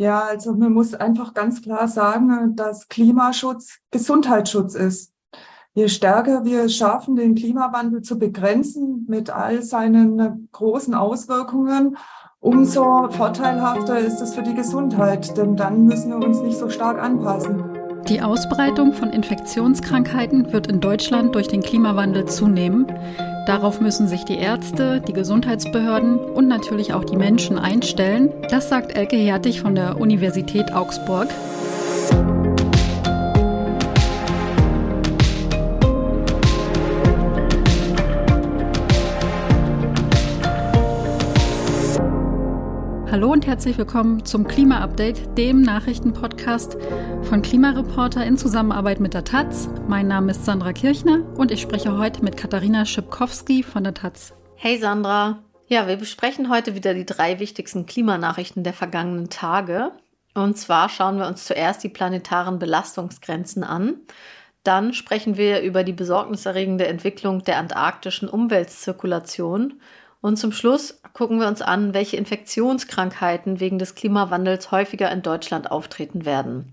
Ja, also man muss einfach ganz klar sagen, dass Klimaschutz Gesundheitsschutz ist. Je stärker wir schaffen, den Klimawandel zu begrenzen mit all seinen großen Auswirkungen, umso vorteilhafter ist es für die Gesundheit, denn dann müssen wir uns nicht so stark anpassen. Die Ausbreitung von Infektionskrankheiten wird in Deutschland durch den Klimawandel zunehmen. Darauf müssen sich die Ärzte, die Gesundheitsbehörden und natürlich auch die Menschen einstellen. Das sagt Elke Hertig von der Universität Augsburg. Hallo und herzlich willkommen zum Klima-Update, dem Nachrichtenpodcast von Klimareporter in Zusammenarbeit mit der Taz. Mein Name ist Sandra Kirchner und ich spreche heute mit Katharina Schipkowski von der Taz. Hey Sandra. Ja, wir besprechen heute wieder die drei wichtigsten Klimanachrichten der vergangenen Tage. Und zwar schauen wir uns zuerst die planetaren Belastungsgrenzen an. Dann sprechen wir über die besorgniserregende Entwicklung der antarktischen Umweltzirkulation und zum Schluss gucken wir uns an, welche Infektionskrankheiten wegen des Klimawandels häufiger in Deutschland auftreten werden.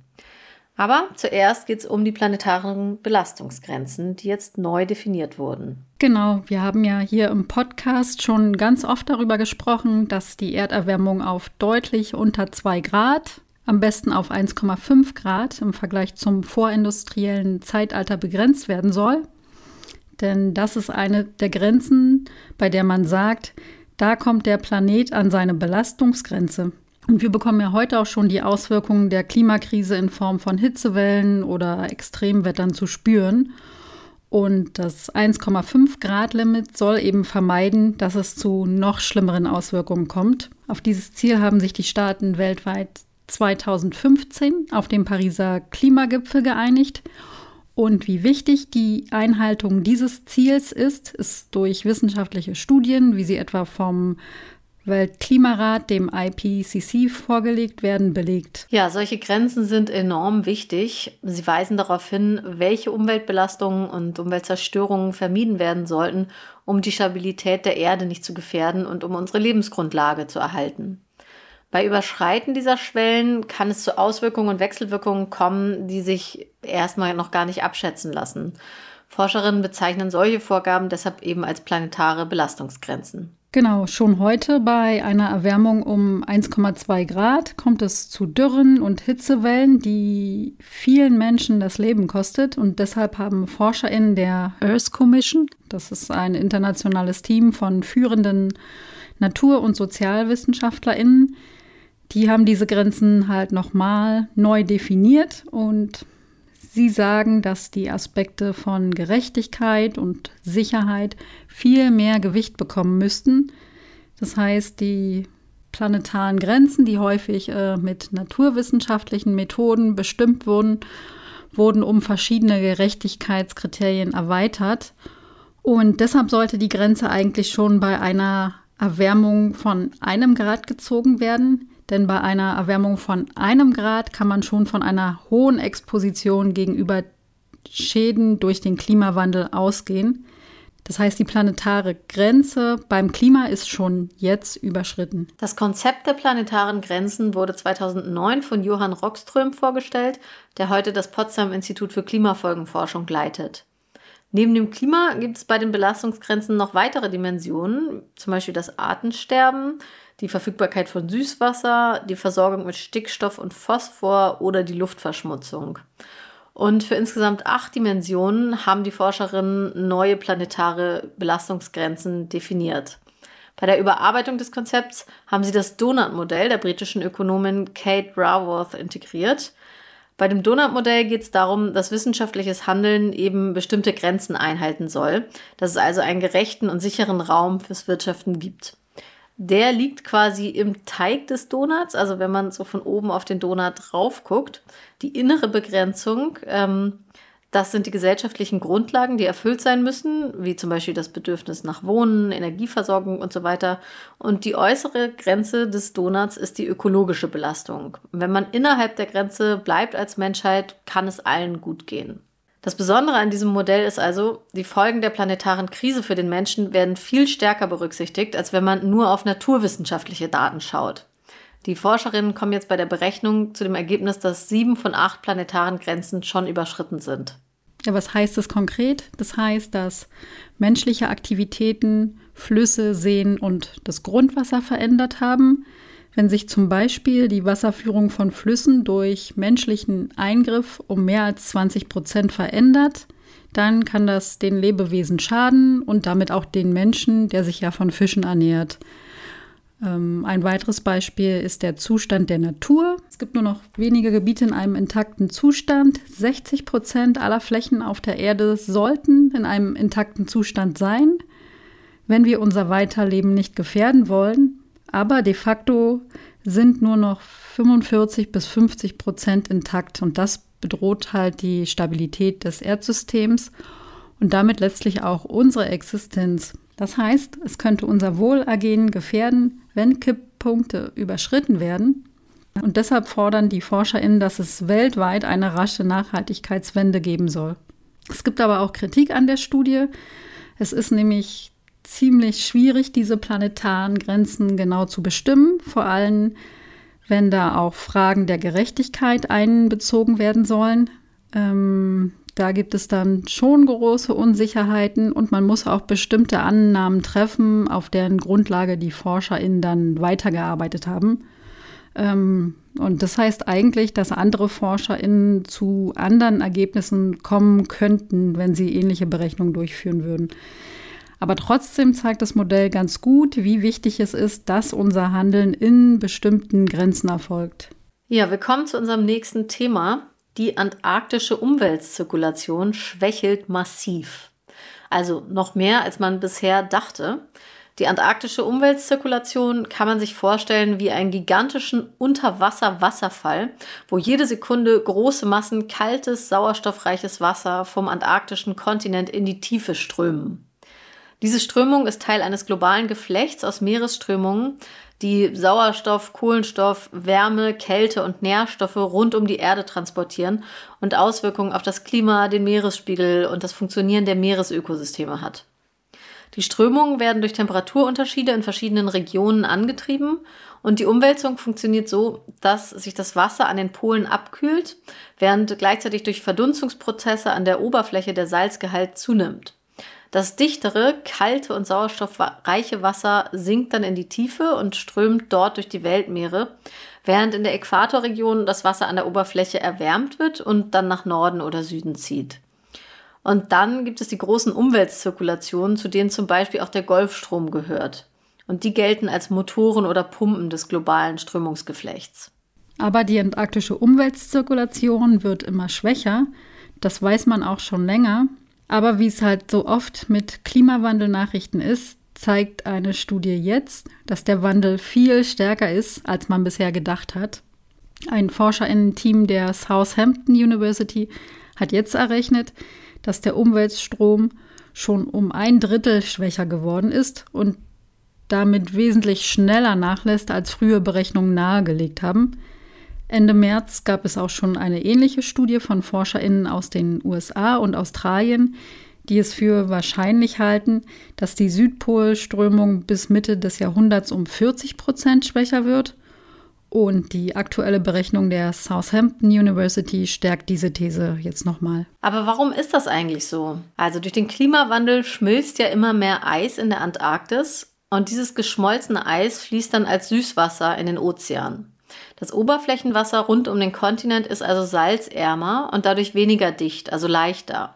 Aber zuerst geht es um die planetaren Belastungsgrenzen, die jetzt neu definiert wurden. Genau, wir haben ja hier im Podcast schon ganz oft darüber gesprochen, dass die Erderwärmung auf deutlich unter 2 Grad, am besten auf 1,5 Grad im Vergleich zum vorindustriellen Zeitalter begrenzt werden soll. Denn das ist eine der Grenzen, bei der man sagt, da kommt der Planet an seine Belastungsgrenze. Und wir bekommen ja heute auch schon die Auswirkungen der Klimakrise in Form von Hitzewellen oder Extremwettern zu spüren. Und das 1,5 Grad Limit soll eben vermeiden, dass es zu noch schlimmeren Auswirkungen kommt. Auf dieses Ziel haben sich die Staaten weltweit 2015 auf dem Pariser Klimagipfel geeinigt. Und wie wichtig die Einhaltung dieses Ziels ist, ist durch wissenschaftliche Studien, wie sie etwa vom Weltklimarat, dem IPCC, vorgelegt werden, belegt. Ja, solche Grenzen sind enorm wichtig. Sie weisen darauf hin, welche Umweltbelastungen und Umweltzerstörungen vermieden werden sollten, um die Stabilität der Erde nicht zu gefährden und um unsere Lebensgrundlage zu erhalten. Bei Überschreiten dieser Schwellen kann es zu Auswirkungen und Wechselwirkungen kommen, die sich erstmal noch gar nicht abschätzen lassen. Forscherinnen bezeichnen solche Vorgaben deshalb eben als planetare Belastungsgrenzen. Genau, schon heute bei einer Erwärmung um 1,2 Grad kommt es zu Dürren und Hitzewellen, die vielen Menschen das Leben kostet. Und deshalb haben ForscherInnen der Earth Commission, das ist ein internationales Team von führenden Natur- und SozialwissenschaftlerInnen, die haben diese Grenzen halt nochmal neu definiert und sie sagen, dass die Aspekte von Gerechtigkeit und Sicherheit viel mehr Gewicht bekommen müssten. Das heißt, die planetaren Grenzen, die häufig äh, mit naturwissenschaftlichen Methoden bestimmt wurden, wurden um verschiedene Gerechtigkeitskriterien erweitert. Und deshalb sollte die Grenze eigentlich schon bei einer Erwärmung von einem Grad gezogen werden. Denn bei einer Erwärmung von einem Grad kann man schon von einer hohen Exposition gegenüber Schäden durch den Klimawandel ausgehen. Das heißt, die planetare Grenze beim Klima ist schon jetzt überschritten. Das Konzept der planetaren Grenzen wurde 2009 von Johann Rockström vorgestellt, der heute das Potsdam Institut für Klimafolgenforschung leitet. Neben dem Klima gibt es bei den Belastungsgrenzen noch weitere Dimensionen, zum Beispiel das Artensterben, die Verfügbarkeit von Süßwasser, die Versorgung mit Stickstoff und Phosphor oder die Luftverschmutzung. Und für insgesamt acht Dimensionen haben die Forscherinnen neue planetare Belastungsgrenzen definiert. Bei der Überarbeitung des Konzepts haben sie das Donut-Modell der britischen Ökonomin Kate Raworth integriert. Bei dem Donut-Modell geht es darum, dass wissenschaftliches Handeln eben bestimmte Grenzen einhalten soll, dass es also einen gerechten und sicheren Raum fürs Wirtschaften gibt der liegt quasi im Teig des Donuts. Also wenn man so von oben auf den Donut drauf guckt. Die innere Begrenzung, ähm, das sind die gesellschaftlichen Grundlagen, die erfüllt sein müssen, wie zum Beispiel das Bedürfnis nach Wohnen, Energieversorgung und so weiter. Und die äußere Grenze des Donuts ist die ökologische Belastung. Wenn man innerhalb der Grenze bleibt als Menschheit, kann es allen gut gehen. Das Besondere an diesem Modell ist also, die Folgen der planetaren Krise für den Menschen werden viel stärker berücksichtigt, als wenn man nur auf naturwissenschaftliche Daten schaut. Die Forscherinnen kommen jetzt bei der Berechnung zu dem Ergebnis, dass sieben von acht planetaren Grenzen schon überschritten sind. Ja, was heißt das konkret? Das heißt, dass menschliche Aktivitäten Flüsse, Seen und das Grundwasser verändert haben. Wenn sich zum Beispiel die Wasserführung von Flüssen durch menschlichen Eingriff um mehr als 20 Prozent verändert, dann kann das den Lebewesen schaden und damit auch den Menschen, der sich ja von Fischen ernährt. Ähm, ein weiteres Beispiel ist der Zustand der Natur. Es gibt nur noch wenige Gebiete in einem intakten Zustand. 60 Prozent aller Flächen auf der Erde sollten in einem intakten Zustand sein, wenn wir unser Weiterleben nicht gefährden wollen. Aber de facto sind nur noch 45 bis 50 Prozent intakt und das bedroht halt die Stabilität des Erdsystems und damit letztlich auch unsere Existenz. Das heißt, es könnte unser Wohlergehen gefährden, wenn Kipppunkte überschritten werden. Und deshalb fordern die ForscherInnen, dass es weltweit eine rasche Nachhaltigkeitswende geben soll. Es gibt aber auch Kritik an der Studie. Es ist nämlich ziemlich schwierig, diese planetaren Grenzen genau zu bestimmen, vor allem wenn da auch Fragen der Gerechtigkeit einbezogen werden sollen. Ähm, da gibt es dann schon große Unsicherheiten und man muss auch bestimmte Annahmen treffen, auf deren Grundlage die ForscherInnen dann weitergearbeitet haben. Ähm, und das heißt eigentlich, dass andere ForscherInnen zu anderen Ergebnissen kommen könnten, wenn sie ähnliche Berechnungen durchführen würden. Aber trotzdem zeigt das Modell ganz gut, wie wichtig es ist, dass unser Handeln in bestimmten Grenzen erfolgt. Ja, wir kommen zu unserem nächsten Thema. Die antarktische Umweltzirkulation schwächelt massiv. Also noch mehr, als man bisher dachte. Die antarktische Umweltzirkulation kann man sich vorstellen wie einen gigantischen Unterwasser-Wasserfall, wo jede Sekunde große Massen kaltes, sauerstoffreiches Wasser vom antarktischen Kontinent in die Tiefe strömen. Diese Strömung ist Teil eines globalen Geflechts aus Meeresströmungen, die Sauerstoff, Kohlenstoff, Wärme, Kälte und Nährstoffe rund um die Erde transportieren und Auswirkungen auf das Klima, den Meeresspiegel und das Funktionieren der Meeresökosysteme hat. Die Strömungen werden durch Temperaturunterschiede in verschiedenen Regionen angetrieben und die Umwälzung funktioniert so, dass sich das Wasser an den Polen abkühlt, während gleichzeitig durch Verdunstungsprozesse an der Oberfläche der Salzgehalt zunimmt. Das dichtere, kalte und sauerstoffreiche Wasser sinkt dann in die Tiefe und strömt dort durch die Weltmeere, während in der Äquatorregion das Wasser an der Oberfläche erwärmt wird und dann nach Norden oder Süden zieht. Und dann gibt es die großen Umweltzirkulationen, zu denen zum Beispiel auch der Golfstrom gehört. Und die gelten als Motoren oder Pumpen des globalen Strömungsgeflechts. Aber die antarktische Umweltzirkulation wird immer schwächer. Das weiß man auch schon länger. Aber wie es halt so oft mit Klimawandelnachrichten ist, zeigt eine Studie jetzt, dass der Wandel viel stärker ist, als man bisher gedacht hat. Ein Forscherinnen-Team der Southampton University hat jetzt errechnet, dass der Umweltstrom schon um ein Drittel schwächer geworden ist und damit wesentlich schneller nachlässt, als frühe Berechnungen nahegelegt haben. Ende März gab es auch schon eine ähnliche Studie von Forscherinnen aus den USA und Australien, die es für wahrscheinlich halten, dass die Südpolströmung bis Mitte des Jahrhunderts um 40 Prozent schwächer wird. Und die aktuelle Berechnung der Southampton University stärkt diese These jetzt nochmal. Aber warum ist das eigentlich so? Also durch den Klimawandel schmilzt ja immer mehr Eis in der Antarktis und dieses geschmolzene Eis fließt dann als Süßwasser in den Ozean. Das Oberflächenwasser rund um den Kontinent ist also salzärmer und dadurch weniger dicht, also leichter.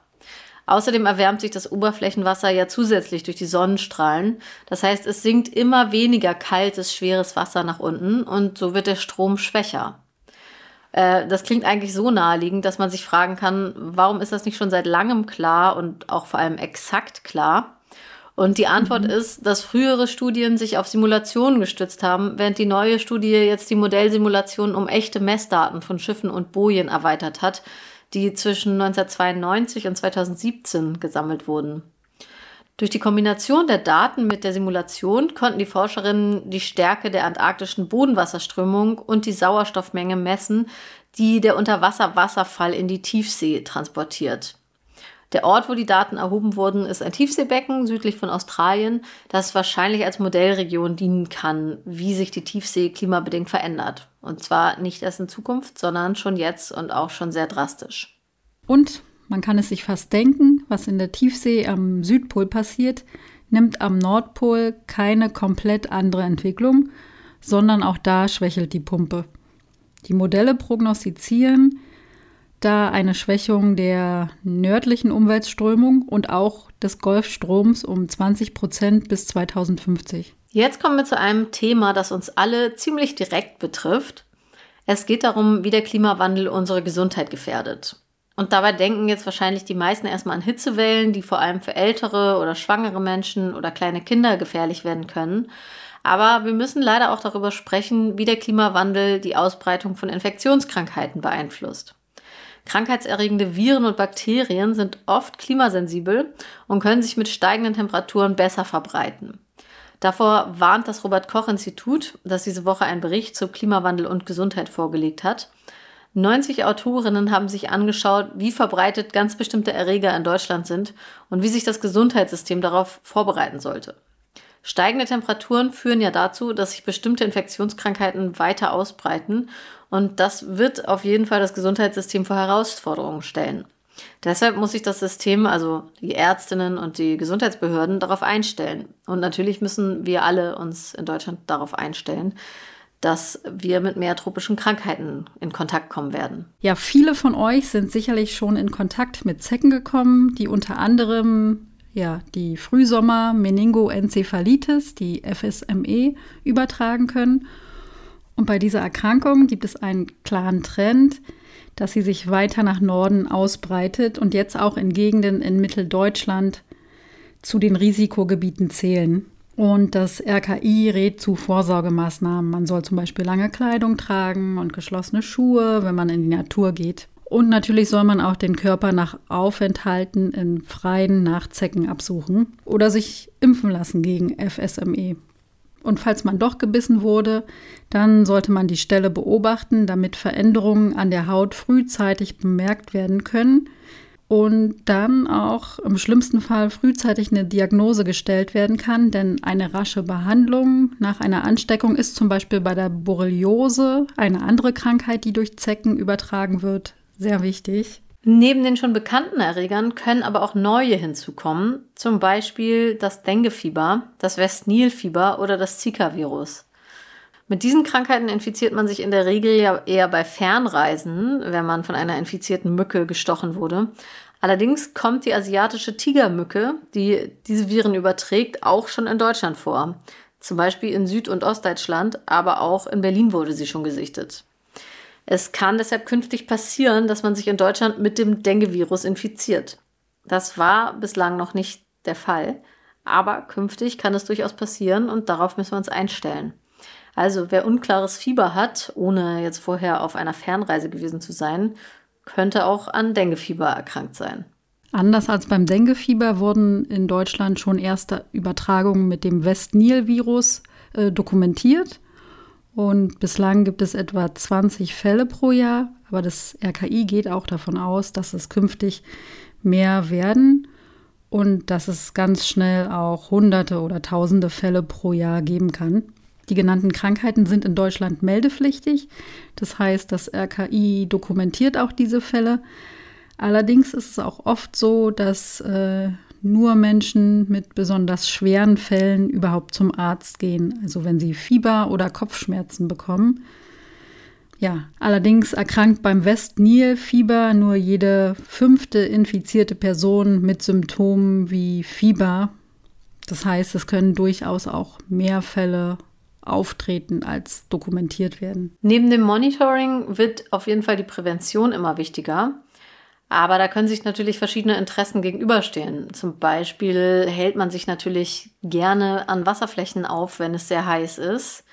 Außerdem erwärmt sich das Oberflächenwasser ja zusätzlich durch die Sonnenstrahlen. Das heißt, es sinkt immer weniger kaltes, schweres Wasser nach unten und so wird der Strom schwächer. Äh, das klingt eigentlich so naheliegend, dass man sich fragen kann, warum ist das nicht schon seit langem klar und auch vor allem exakt klar? Und die Antwort mhm. ist, dass frühere Studien sich auf Simulationen gestützt haben, während die neue Studie jetzt die Modellsimulation um echte Messdaten von Schiffen und Bojen erweitert hat, die zwischen 1992 und 2017 gesammelt wurden. Durch die Kombination der Daten mit der Simulation konnten die Forscherinnen die Stärke der antarktischen Bodenwasserströmung und die Sauerstoffmenge messen, die der Unterwasserwasserfall in die Tiefsee transportiert. Der Ort, wo die Daten erhoben wurden, ist ein Tiefseebecken südlich von Australien, das wahrscheinlich als Modellregion dienen kann, wie sich die Tiefsee klimabedingt verändert. Und zwar nicht erst in Zukunft, sondern schon jetzt und auch schon sehr drastisch. Und man kann es sich fast denken, was in der Tiefsee am Südpol passiert, nimmt am Nordpol keine komplett andere Entwicklung, sondern auch da schwächelt die Pumpe. Die Modelle prognostizieren, da eine Schwächung der nördlichen Umweltströmung und auch des Golfstroms um 20 Prozent bis 2050. Jetzt kommen wir zu einem Thema, das uns alle ziemlich direkt betrifft. Es geht darum, wie der Klimawandel unsere Gesundheit gefährdet. Und dabei denken jetzt wahrscheinlich die meisten erstmal an Hitzewellen, die vor allem für ältere oder schwangere Menschen oder kleine Kinder gefährlich werden können. Aber wir müssen leider auch darüber sprechen, wie der Klimawandel die Ausbreitung von Infektionskrankheiten beeinflusst. Krankheitserregende Viren und Bakterien sind oft klimasensibel und können sich mit steigenden Temperaturen besser verbreiten. Davor warnt das Robert Koch Institut, das diese Woche einen Bericht zu Klimawandel und Gesundheit vorgelegt hat. 90 Autorinnen haben sich angeschaut, wie verbreitet ganz bestimmte Erreger in Deutschland sind und wie sich das Gesundheitssystem darauf vorbereiten sollte. Steigende Temperaturen führen ja dazu, dass sich bestimmte Infektionskrankheiten weiter ausbreiten und das wird auf jeden Fall das Gesundheitssystem vor Herausforderungen stellen. Deshalb muss sich das System, also die Ärztinnen und die Gesundheitsbehörden, darauf einstellen. Und natürlich müssen wir alle uns in Deutschland darauf einstellen, dass wir mit mehr tropischen Krankheiten in Kontakt kommen werden. Ja, viele von euch sind sicherlich schon in Kontakt mit Zecken gekommen, die unter anderem ja, die Frühsommer-Meningoenzephalitis, die FSME, übertragen können. Und bei dieser Erkrankung gibt es einen klaren Trend, dass sie sich weiter nach Norden ausbreitet und jetzt auch in Gegenden in Mitteldeutschland zu den Risikogebieten zählen. Und das RKI rät zu Vorsorgemaßnahmen. Man soll zum Beispiel lange Kleidung tragen und geschlossene Schuhe, wenn man in die Natur geht. Und natürlich soll man auch den Körper nach Aufenthalten in freien Nachzecken absuchen oder sich impfen lassen gegen FSME. Und falls man doch gebissen wurde, dann sollte man die Stelle beobachten, damit Veränderungen an der Haut frühzeitig bemerkt werden können und dann auch im schlimmsten Fall frühzeitig eine Diagnose gestellt werden kann, denn eine rasche Behandlung nach einer Ansteckung ist zum Beispiel bei der Borreliose, eine andere Krankheit, die durch Zecken übertragen wird, sehr wichtig. Neben den schon bekannten Erregern können aber auch neue hinzukommen, zum Beispiel das Denguefieber, das West-Nil-Fieber oder das Zika-Virus. Mit diesen Krankheiten infiziert man sich in der Regel ja eher bei Fernreisen, wenn man von einer infizierten Mücke gestochen wurde. Allerdings kommt die asiatische Tigermücke, die diese Viren überträgt, auch schon in Deutschland vor. Zum Beispiel in Süd- und Ostdeutschland, aber auch in Berlin wurde sie schon gesichtet. Es kann deshalb künftig passieren, dass man sich in Deutschland mit dem Dengue-Virus infiziert. Das war bislang noch nicht der Fall, aber künftig kann es durchaus passieren und darauf müssen wir uns einstellen. Also wer unklares Fieber hat, ohne jetzt vorher auf einer Fernreise gewesen zu sein, könnte auch an Denguefieber erkrankt sein. Anders als beim Denguefieber wurden in Deutschland schon erste Übertragungen mit dem West-Nil-Virus äh, dokumentiert. Und bislang gibt es etwa 20 Fälle pro Jahr, aber das RKI geht auch davon aus, dass es künftig mehr werden und dass es ganz schnell auch Hunderte oder Tausende Fälle pro Jahr geben kann. Die genannten Krankheiten sind in Deutschland meldepflichtig. Das heißt, das RKI dokumentiert auch diese Fälle. Allerdings ist es auch oft so, dass äh, nur Menschen mit besonders schweren Fällen überhaupt zum Arzt gehen, also wenn sie Fieber oder Kopfschmerzen bekommen. Ja, allerdings erkrankt beim West-Nil-Fieber nur jede fünfte infizierte Person mit Symptomen wie Fieber. Das heißt, es können durchaus auch mehr Fälle auftreten als dokumentiert werden. Neben dem Monitoring wird auf jeden Fall die Prävention immer wichtiger. Aber da können sich natürlich verschiedene Interessen gegenüberstehen. Zum Beispiel hält man sich natürlich gerne an Wasserflächen auf, wenn es sehr heiß ist,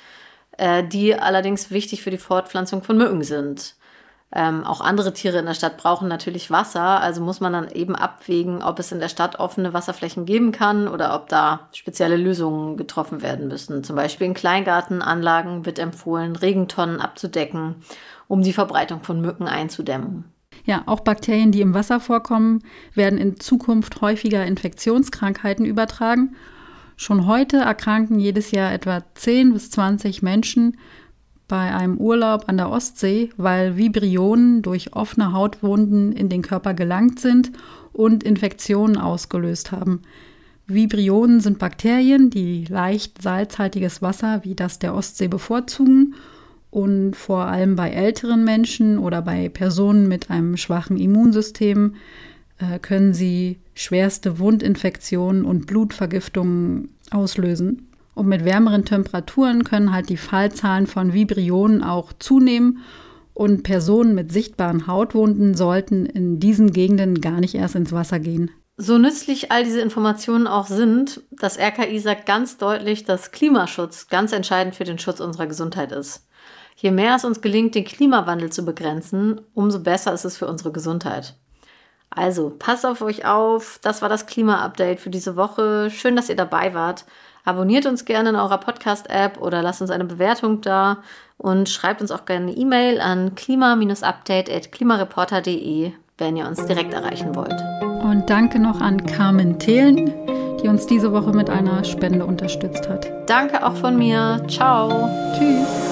äh, die allerdings wichtig für die Fortpflanzung von Mücken sind. Ähm, auch andere Tiere in der Stadt brauchen natürlich Wasser, also muss man dann eben abwägen, ob es in der Stadt offene Wasserflächen geben kann oder ob da spezielle Lösungen getroffen werden müssen. Zum Beispiel in Kleingartenanlagen wird empfohlen, Regentonnen abzudecken, um die Verbreitung von Mücken einzudämmen. Ja, auch Bakterien, die im Wasser vorkommen, werden in Zukunft häufiger Infektionskrankheiten übertragen. Schon heute erkranken jedes Jahr etwa 10 bis 20 Menschen bei einem Urlaub an der Ostsee, weil Vibrionen durch offene Hautwunden in den Körper gelangt sind und Infektionen ausgelöst haben. Vibrionen sind Bakterien, die leicht salzhaltiges Wasser wie das der Ostsee bevorzugen und vor allem bei älteren Menschen oder bei Personen mit einem schwachen Immunsystem äh, können sie schwerste Wundinfektionen und Blutvergiftungen auslösen. Und mit wärmeren Temperaturen können halt die Fallzahlen von Vibrionen auch zunehmen und Personen mit sichtbaren Hautwunden sollten in diesen Gegenden gar nicht erst ins Wasser gehen. So nützlich all diese Informationen auch sind, das RKI sagt ganz deutlich, dass Klimaschutz ganz entscheidend für den Schutz unserer Gesundheit ist. Je mehr es uns gelingt, den Klimawandel zu begrenzen, umso besser ist es für unsere Gesundheit. Also, passt auf euch auf. Das war das Klima-Update für diese Woche. Schön, dass ihr dabei wart. Abonniert uns gerne in eurer Podcast-App oder lasst uns eine Bewertung da und schreibt uns auch gerne eine E-Mail an klima-update.klimareporter.de, wenn ihr uns direkt erreichen wollt. Und danke noch an Carmen Thelen, die uns diese Woche mit einer Spende unterstützt hat. Danke auch von mir. Ciao. Tschüss.